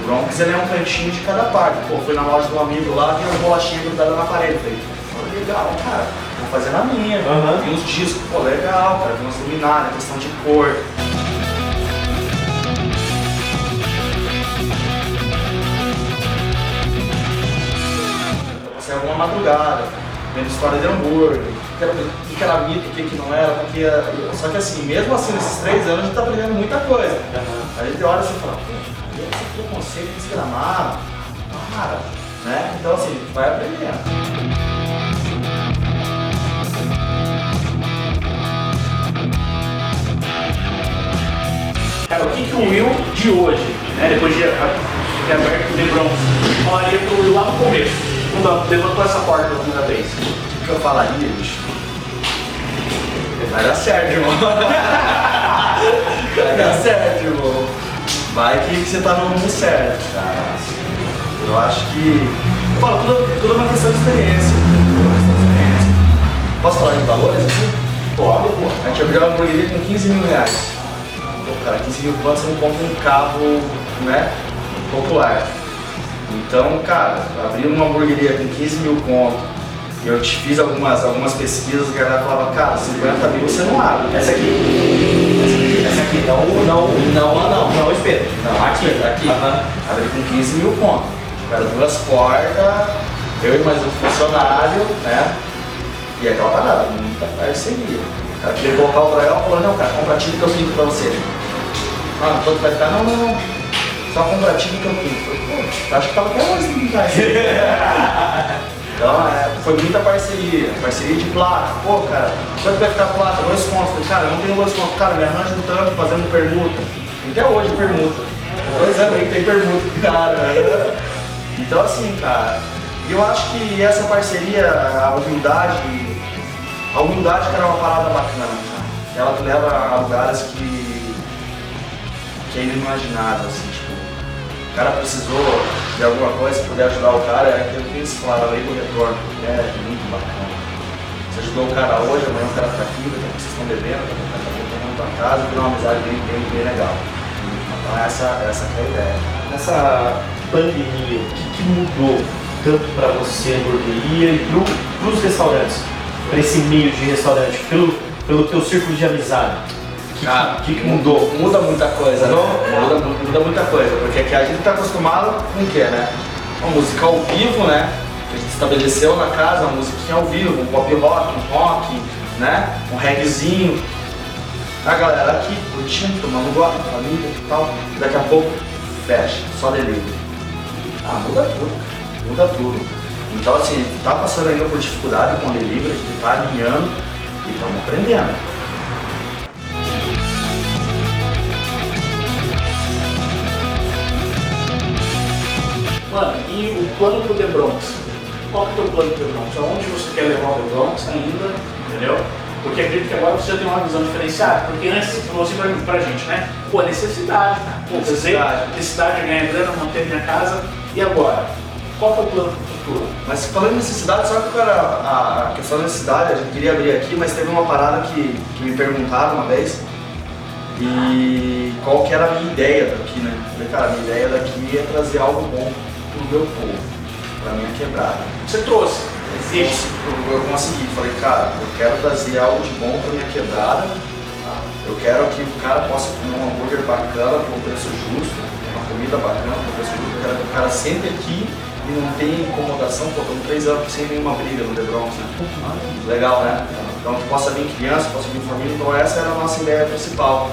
Bronx ele é um cantinho de cada parte. Pô, fui na loja do amigo lá, vi as bolachinhas grudadas na parede. Falei, pô, legal, cara, vou fazer na minha. Aham. Vi uns discos, pô, legal, cara, vi umas luminárias, questão de cor. Passei alguma madrugada, vendo história de hambúrguer, o que era- mito, o que, não era, porque. Só que assim, mesmo assim, nesses três anos a gente tá aprendendo muita coisa. A gente olha assim e fala, esse preconceito, esse gramado, para, né? Então assim, vai aprendendo. Cara, o que, que o Will de hoje, né, depois de ter aberto o The Bronx, falaria pro Will lá no começo, quando levantou essa porta pela primeira vez? O que eu falaria, bicho? Vai dar certo, irmão. Vai dar certo, irmão. Vai que você tá no rumo certo, cara. Eu acho que. Eu falo, tudo, tudo é uma questão de experiência. Tudo é uma questão de. Posso falar de valores aqui? Pode, pô. A gente abriu uma hamburgueria com 15 mil reais. Pô, cara, 15 mil quanto você não compra um carro, né? Popular. Então, cara, abrir uma hamburgueria com 15 mil conto, eu te fiz algumas, algumas pesquisas, a galera falava, cara, 50 mil você não abre. Essa aqui. Essa aqui, não, não, Não, não, não. não, espelho. Não, aqui, aqui. Abri com 15 mil conto. Tiveram duas portas, eu e mais um funcionário, né? E aquela parada, muita parceria. O cara queria colocar o dragão falou, não, cara, compra time que eu pinto pra você. Ah, quanto vai ficar? Não, não, não. Só compra time que eu Falei, pô, acho que tava até mais aí." Então, é, foi muita parceria, parceria de placa. Pô, cara, quanto vai ficar a placa? Dois contos. Cara, não tenho dois contos. Cara, me arranja um tanto fazendo permuta. Até hoje permuta. Dois anos aí que tem permuta, cara. Então, assim, cara, eu acho que essa parceria, a humildade, a humildade, cara, é uma parada bacana, cara. Ela te leva a lugares que, que é inimaginável, assim, tipo, o cara precisou de alguma coisa, se puder ajudar o cara, é aquilo que eles falaram, a lei do retorno, que é muito bacana. Você ajudou o cara hoje, amanhã o cara tá aqui, daqui a pouco vocês estão bebendo, daqui a pouco tá voltando tua casa, virou uma amizade bem, bem, bem legal. Então essa, essa que é a ideia. Nessa pandemia, o que, que mudou tanto para você, a hamburgueria, e para os restaurantes? Para esse meio de restaurante, pelo, pelo teu círculo de amizade? O que, Cara, que, que mudou? Muda muita coisa, Mudou? né? Muda, muda muita coisa, porque aqui a gente tá acostumado com o quê, né? Uma música ao vivo, né? Que a gente estabeleceu na casa, uma musiquinha ao vivo, um pop rock, um rock, né? Um reggaezinho. A galera aqui curtindo, tomando guarda, família e tal. Daqui a pouco fecha, só delivery. Ah, muda tudo, muda tudo. Então assim, tá passando ainda por dificuldade com o delivery, a gente tá alinhando e estamos aprendendo. Mano, e o plano pro The Bronx? Qual que é o teu plano pro The Bronx? Aonde você quer levar o The Bronx ainda, entendeu? Porque acredito que agora você já tem uma visão diferenciada. Porque antes você falou assim pra, pra gente, né? Pô, necessidade, cara. Pô, necessidade. Necessidade. necessidade de ganhar grana, manter minha casa. E agora? Qual que é o plano pro futuro? Mas falando em necessidade, sabe que era a, a questão da necessidade, a gente queria abrir aqui, mas teve uma parada que, que me perguntaram uma vez e qual que era a minha ideia daqui, né? Eu falei, cara, a minha ideia daqui é trazer algo bom pro meu povo, pra minha quebrada. Você trouxe. Existe. Eu, eu consegui, falei, cara, eu quero trazer algo de bom pra minha quebrada, eu quero que o cara possa comer um hambúrguer bacana por um preço justo, uma comida bacana por um preço justo, eu quero que o cara sempre aqui e não tenha incomodação, pô, estamos três anos sem nenhuma briga no The Bronx, né? Legal, né? Então que possa vir criança, possa vir família, então essa era a nossa ideia principal.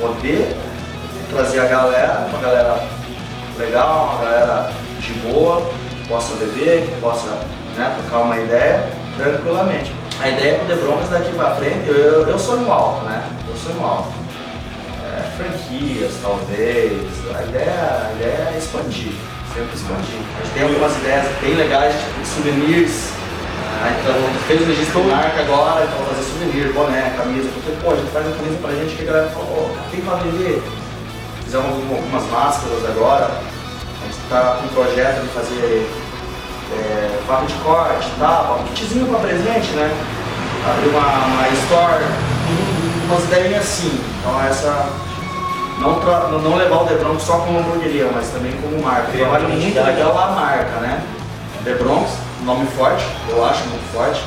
Poder trazer a galera, uma galera legal, uma galera de boa, possa beber, possa né, trocar uma ideia tranquilamente. A ideia é pro The daqui pra frente, eu, eu, eu sonho alto, né? Eu sonho alto. É, franquias, talvez. A ideia, a ideia é expandir, sempre expandir. A gente tem algumas ideias bem legais, tipo de souvenirs. Ah, então, fez o registro de marca agora, então fazer souvenir, boné, camisa, porque pô, a gente faz uma camisa pra gente que a galera fala, ô, tem pra vender. Fizemos algum- algumas máscaras agora, a gente tá com um projeto de fazer é, faca de corte e tal, um kitzinho pra presente, né? Abrir uma, uma store, umas ideias assim. Então essa, não, tra- não- levar o The Bronx só como hamburgueria, mas também como marca. Eu trabalho muito legal a marca, né? The Bronx, nome forte, eu acho muito forte.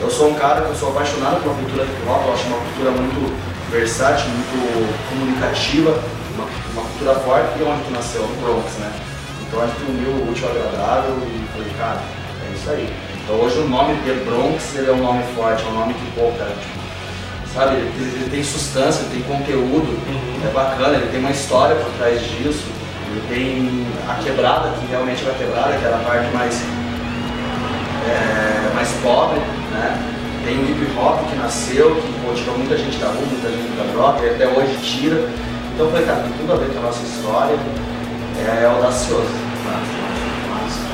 Eu sou um cara que eu sou apaixonado pela cultura hip hop, eu acho uma cultura muito versátil, muito comunicativa, uma, uma cultura forte e onde que nasceu? No Bronx, né? Então a gente uniu o útil ao agradável e falei, cara, é isso aí. Então hoje o nome The Bronx ele é um nome forte, é um nome que, pô, cara, tipo, sabe, ele, ele tem substância, ele tem conteúdo, é bacana, ele tem uma história por trás disso, ele tem a quebrada, que realmente era a quebrada, que era a parte mais, é, mais pobre, né? Tem o hip hop que nasceu, que pô, tirou muita gente da rua, muita gente da droga, e até hoje tira. Então eu falei, cara, tem tudo a ver com a nossa história, é, audacioso.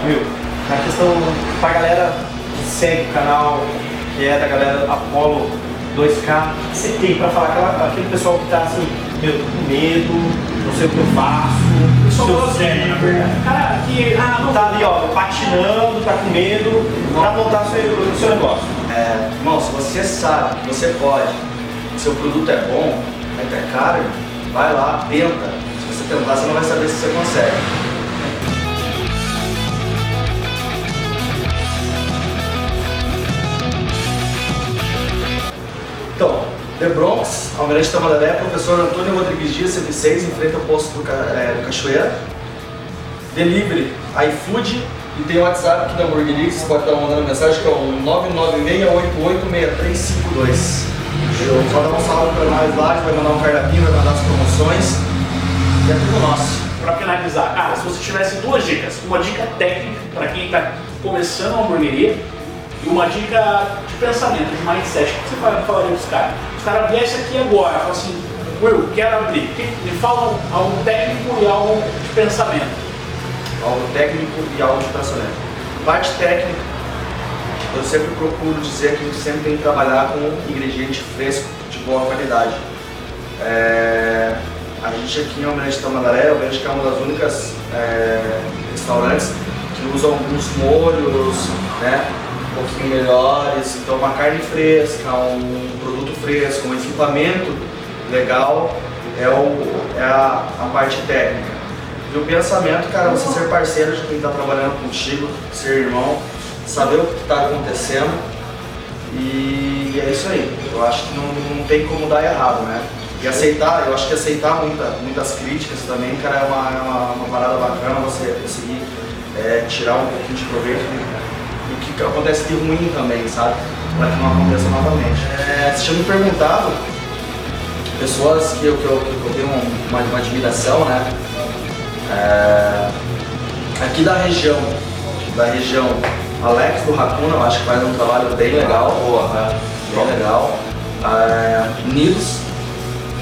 Viu? Na questão pra galera que segue o canal, que é da galera Apollo 2K, o que você tem pra falar aquela, aquele pessoal que tá assim, meu, tô com medo, não sei o que eu faço, eu você, sei, na verdade. Cara, que. Ah, não. tá ali ó, patinando, tá com medo, pra montar seu, o seu negócio. É, irmão, se você sabe que você pode, que seu produto é bom, mas é caro, vai lá, tenta. Tentar, você não vai saber se você consegue. Então, The Bronx, Almirante Tamandaré, professor Antônio Rodrigues Dias, 106, em frente ao posto do, é, do Cachoeira. Delivery, iFood e tem o WhatsApp da Hamburgueria, que você pode estar mandando mensagem, que é o 996886352. Eu só dá um salve para nós lá, gente vai mandar um cardápio, vai mandar as promoções. E é tudo nosso. Pra finalizar, cara, se você tivesse duas dicas, uma dica técnica para quem está começando a hamburgueria e uma dica de pensamento, de mindset, o que você fala- falaria pros caras? Os caras viessem aqui agora, falam assim, Will, quero abrir. Me fala algo técnico e algo de pensamento. algo técnico e algo de pensamento. Parte técnica, eu sempre procuro dizer que a gente sempre tem que trabalhar com ingrediente fresco de boa qualidade. É, a gente aqui em Almirante Tamandaré, eu vejo que é uma das únicas é, restaurantes que usam alguns molhos, né, um pouquinho melhores, então uma carne fresca, um produto fresco, um equipamento legal é, o, é a, a parte técnica. E o pensamento, cara, você ser parceiro de quem está trabalhando contigo, ser irmão, saber o que está acontecendo e é isso aí. Eu acho que não, não tem como dar errado, né? E aceitar, eu acho que aceitar muita- muitas críticas também, cara, é uma, é uma, uma parada bacana você conseguir é, tirar um pouquinho de proveito do, que acontece de ruim também, sabe? Para que não aconteça novamente. É, você tinha me perguntado, pessoas que eu, que eu, que eu tenho uma, uma admiração, né? É, aqui da região, da região, Alex do Racuna, eu acho que faz um trabalho bem legal, bem legal. É, Nils,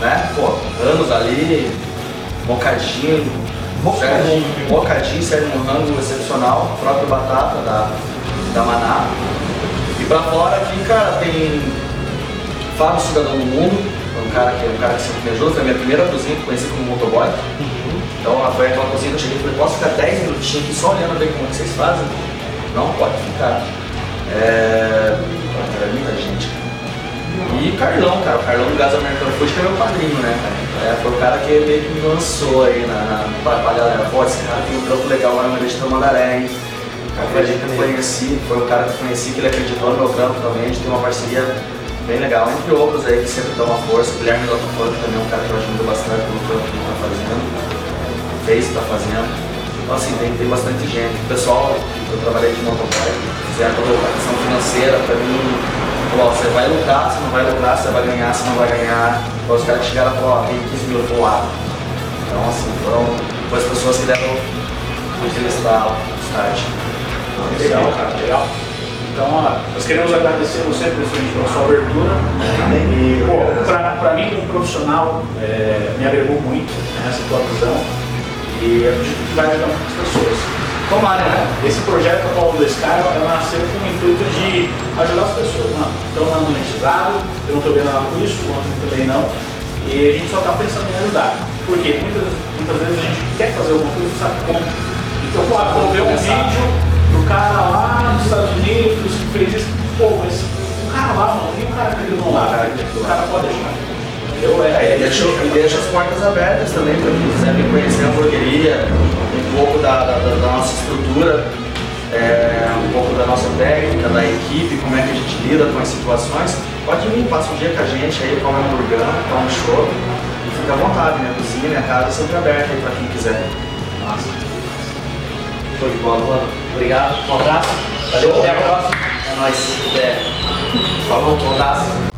né? Pô, anos ali, bocadinho, Sérgio, bocadinho, Sérgio Morango excepcional, próprio Batata da, da Maná. E pra fora aqui, cara, tem Fábio Cidadão do Mundo, é um cara que, um cara que sempre me ajuda, foi a minha primeira cozinha que eu conheci como motoboy. Então foi aquela cozinha que eu cheguei e falei, posso ficar 10 minutinhos aqui só olhando bem como que vocês fazem? Não, pode ficar. É... Era muita gente. E Carlão, cara, o Carlão do Gás Americano Food, que é meu padrinho, né, cara? É, foi o cara que meio que me lançou aí na, na, pra, pra galera. Pô, esse cara tem um trampo legal lá no Rede Tamandaré, hein? Foi a gente que conheci, foi o cara que conheci, que ele acreditou no meu trampo também, a gente tem uma parceria bem legal, entre outros aí que sempre dão uma força. O Guilherme Lotofano também é um cara que eu ajudo bastante pelo trampo que ele tá fazendo, fez, tá fazendo. Então assim, tem, tem bastante gente. O pessoal eu trabalhei de motoboy, fizeram toda a questão financeira pra mim. Falou, ó, você vai lucrar, você não vai lucrar, você vai ganhar, você não vai ganhar. Então os caras chegaram e falaram, ó, tem 15 mil pro lado. Então assim, foram, as pessoas que deram aquele start. start. Legal, cara, legal. Então, ó, nós queremos agradecer você, presidente, pela sua abertura. E, pô, pra, pra mim, como profissional, é, me agregou muito nessa tua visão. E eu acredito que vai ajudar muitas pessoas. Tomara, né? Esse projeto Apollo 2K ela nasceu com o intuito de ajudar as pessoas. Não, estão dando monetizado, eu não estou vendo nada com isso, o outro também não. E a gente só está pensando em ajudar. Porque muitas, muitas vezes a gente quer fazer alguma coisa e sabe como. Então, pô, vou ver um vídeo do cara lá nos Estados Unidos que fez isso. Pô, mas o cara lá, mano, e o cara que ele não lá, cara? O cara pode ajudar. Entendeu? É, e deixa, e deixa as portas abertas também para quem quiser vir conhecer a hamburgueria, um pouco da, da, da- nossa estrutura, é, um pouco da nossa técnica, da equipe, como é que a gente lida com as situações. Pode vir, passa um dia com a gente aí, come um hamburgão, toma um show e fica à vontade, minha cozinha, minha casa é sempre aberta aí para quem quiser. Nossa. Show de bola, mano. Obrigado, um abraço. Valeu, até a próxima. É nóis. É. Falou, um abraço.